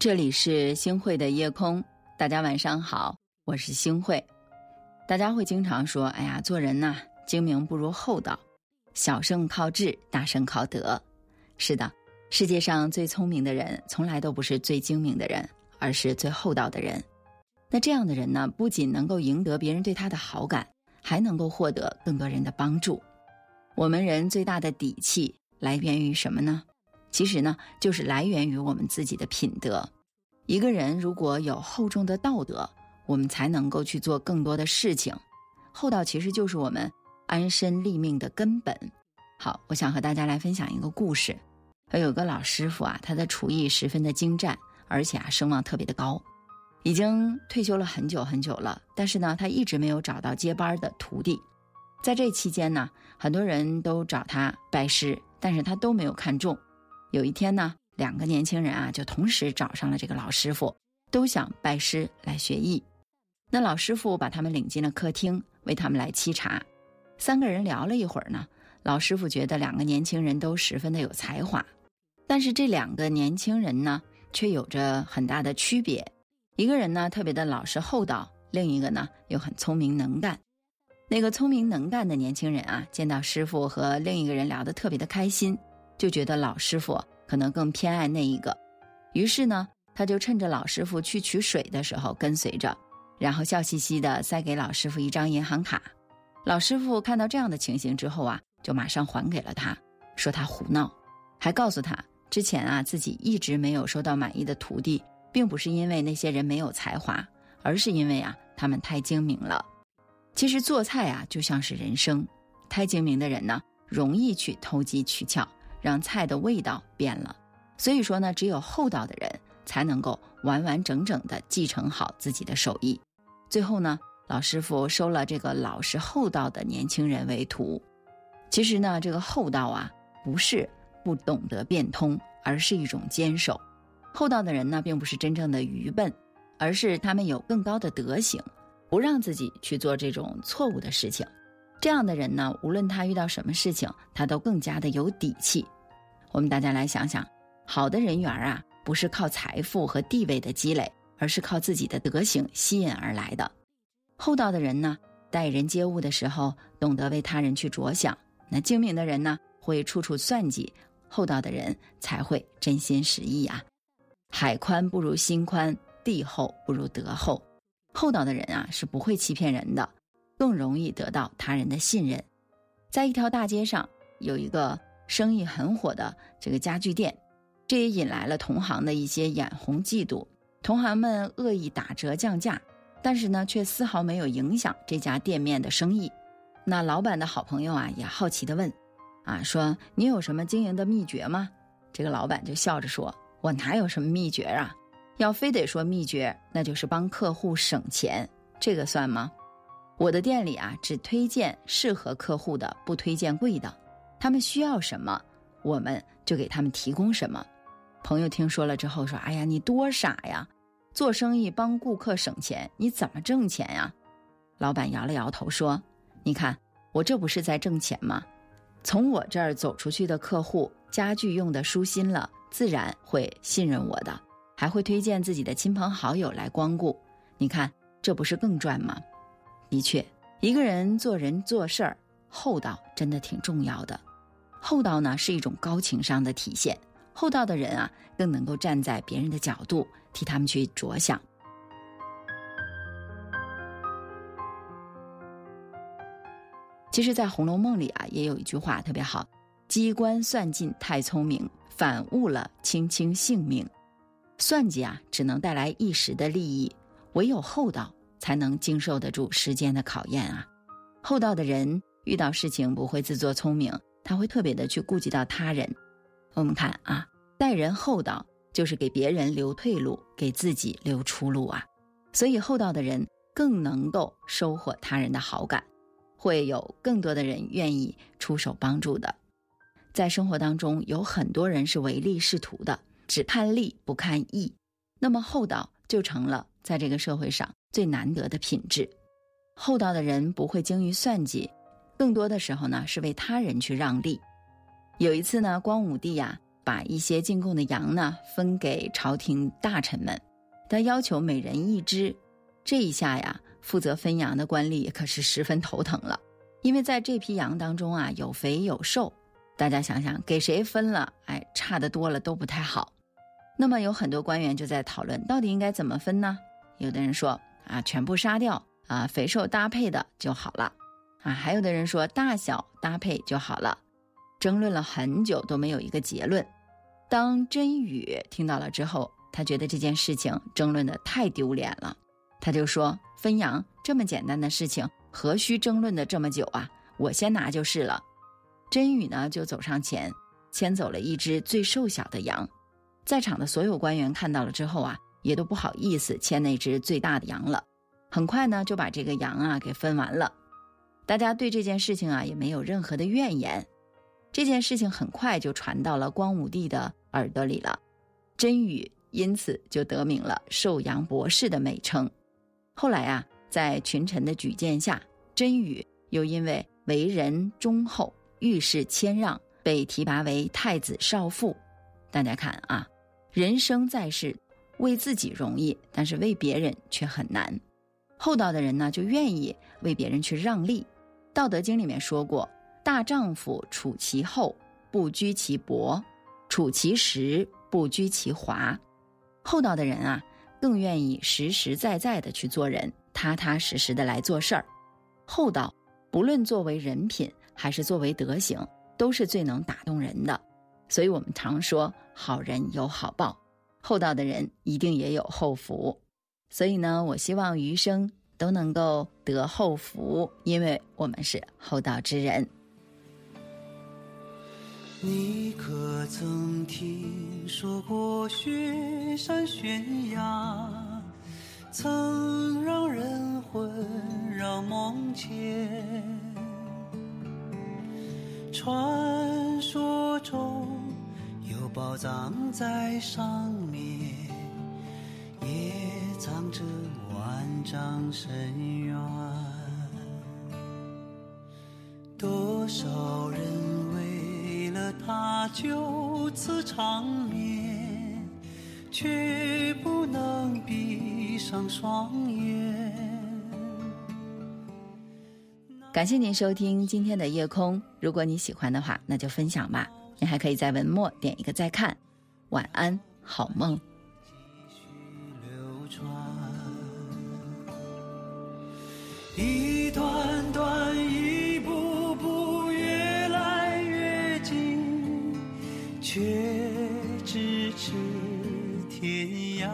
这里是星汇的夜空，大家晚上好，我是星汇。大家会经常说：“哎呀，做人呐，精明不如厚道，小胜靠智，大胜靠德。”是的，世界上最聪明的人，从来都不是最精明的人，而是最厚道的人。那这样的人呢，不仅能够赢得别人对他的好感，还能够获得更多人的帮助。我们人最大的底气来源于什么呢？其实呢，就是来源于我们自己的品德。一个人如果有厚重的道德，我们才能够去做更多的事情。厚道其实就是我们安身立命的根本。好，我想和大家来分享一个故事。有个老师傅啊，他的厨艺十分的精湛，而且啊声望特别的高，已经退休了很久很久了。但是呢，他一直没有找到接班的徒弟。在这期间呢，很多人都找他拜师，但是他都没有看中。有一天呢，两个年轻人啊就同时找上了这个老师傅，都想拜师来学艺。那老师傅把他们领进了客厅，为他们来沏茶。三个人聊了一会儿呢，老师傅觉得两个年轻人都十分的有才华，但是这两个年轻人呢却有着很大的区别。一个人呢特别的老实厚道，另一个呢又很聪明能干。那个聪明能干的年轻人啊，见到师傅和另一个人聊得特别的开心。就觉得老师傅可能更偏爱那一个，于是呢，他就趁着老师傅去取水的时候跟随着，然后笑嘻嘻的塞给老师傅一张银行卡。老师傅看到这样的情形之后啊，就马上还给了他，说他胡闹，还告诉他之前啊自己一直没有收到满意的徒弟，并不是因为那些人没有才华，而是因为啊他们太精明了。其实做菜啊就像是人生，太精明的人呢，容易去投机取巧。让菜的味道变了，所以说呢，只有厚道的人才能够完完整整的继承好自己的手艺。最后呢，老师傅收了这个老实厚道的年轻人为徒。其实呢，这个厚道啊，不是不懂得变通，而是一种坚守。厚道的人呢，并不是真正的愚笨，而是他们有更高的德行，不让自己去做这种错误的事情。这样的人呢，无论他遇到什么事情，他都更加的有底气。我们大家来想想，好的人缘啊，不是靠财富和地位的积累，而是靠自己的德行吸引而来的。厚道的人呢，待人接物的时候，懂得为他人去着想。那精明的人呢，会处处算计；厚道的人才会真心实意啊。海宽不如心宽，地厚不如德厚。厚道的人啊，是不会欺骗人的。更容易得到他人的信任。在一条大街上，有一个生意很火的这个家具店，这也引来了同行的一些眼红嫉妒。同行们恶意打折降价，但是呢，却丝毫没有影响这家店面的生意。那老板的好朋友啊，也好奇的问：“啊，说你有什么经营的秘诀吗？”这个老板就笑着说：“我哪有什么秘诀啊？要非得说秘诀，那就是帮客户省钱，这个算吗？”我的店里啊，只推荐适合客户的，不推荐贵的。他们需要什么，我们就给他们提供什么。朋友听说了之后说：“哎呀，你多傻呀！做生意帮顾客省钱，你怎么挣钱呀？”老板摇了摇头说：“你看，我这不是在挣钱吗？从我这儿走出去的客户，家具用的舒心了，自然会信任我的，还会推荐自己的亲朋好友来光顾。你看，这不是更赚吗？”的确，一个人做人做事儿，厚道真的挺重要的。厚道呢是一种高情商的体现。厚道的人啊，更能够站在别人的角度替他们去着想。其实，在《红楼梦》里啊，也有一句话特别好：“机关算尽太聪明，反误了卿卿性命。”算计啊，只能带来一时的利益，唯有厚道。才能经受得住时间的考验啊！厚道的人遇到事情不会自作聪明，他会特别的去顾及到他人。我们看啊，待人厚道就是给别人留退路，给自己留出路啊！所以厚道的人更能够收获他人的好感，会有更多的人愿意出手帮助的。在生活当中，有很多人是唯利是图的，只看利不看义，那么厚道就成了在这个社会上。最难得的品质，厚道的人不会精于算计，更多的时候呢是为他人去让利。有一次呢，光武帝呀把一些进贡的羊呢分给朝廷大臣们，他要求每人一只。这一下呀，负责分羊的官吏可是十分头疼了，因为在这批羊当中啊，有肥有瘦。大家想想，给谁分了，哎，差的多了都不太好。那么有很多官员就在讨论，到底应该怎么分呢？有的人说啊，全部杀掉啊，肥瘦搭配的就好了啊。还有的人说大小搭配就好了。争论了很久都没有一个结论。当真宇听到了之后，他觉得这件事情争论的太丢脸了。他就说：“分羊这么简单的事情，何须争论的这么久啊？我先拿就是了。”真宇呢就走上前，牵走了一只最瘦小的羊。在场的所有官员看到了之后啊，也都不好意思牵那只最大的羊了。很快呢就把这个羊啊给分完了。大家对这件事情啊也没有任何的怨言。这件事情很快就传到了光武帝的耳朵里了。真宇因此就得名了“寿阳博士”的美称。后来啊，在群臣的举荐下，真宇又因为为人忠厚、遇事谦让，被提拔为太子少傅。大家看啊，人生在世，为自己容易，但是为别人却很难。厚道的人呢，就愿意为别人去让利。《道德经》里面说过：“大丈夫处其厚，不居其薄；处其实，不居其华。”厚道的人啊。更愿意实实在在的去做人，踏踏实实的来做事儿。厚道，不论作为人品还是作为德行，都是最能打动人的。所以我们常说，好人有好报，厚道的人一定也有厚福。所以呢，我希望余生都能够得厚福，因为我们是厚道之人。你可曾听说过雪山悬崖，曾让人魂绕梦牵？传宝藏在上面，也藏着万丈深渊。多少人为了？他就此长眠，却不能闭上双眼。感谢您收听今天的夜空，如果你喜欢的话，那就分享吧。你还可以在文末点一个再看。晚安，好梦。一段段，一步步，越来越近。却咫尺天涯，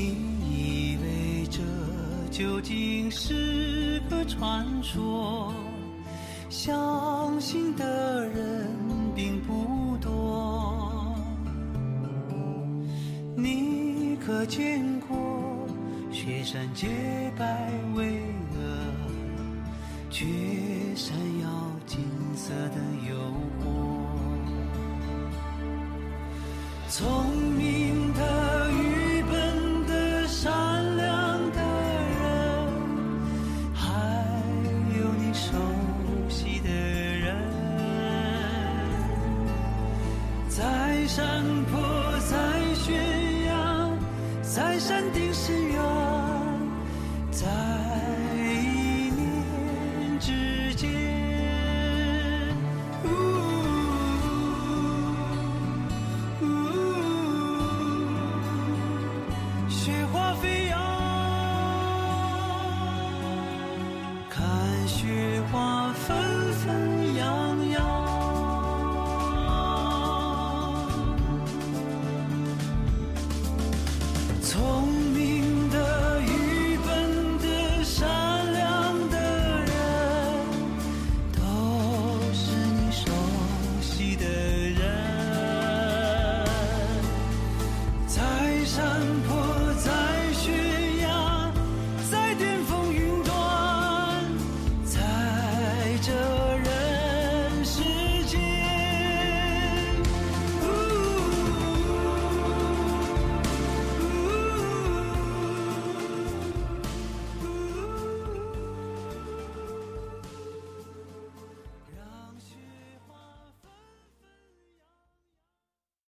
你以为这究竟是个传说？相信的人。并不多，你可见过雪山洁白巍峨，却闪耀金色的诱惑？聪明山坡在悬崖，在山顶深渊，在一念之间。呜。雪花飞扬。看雪花纷纷。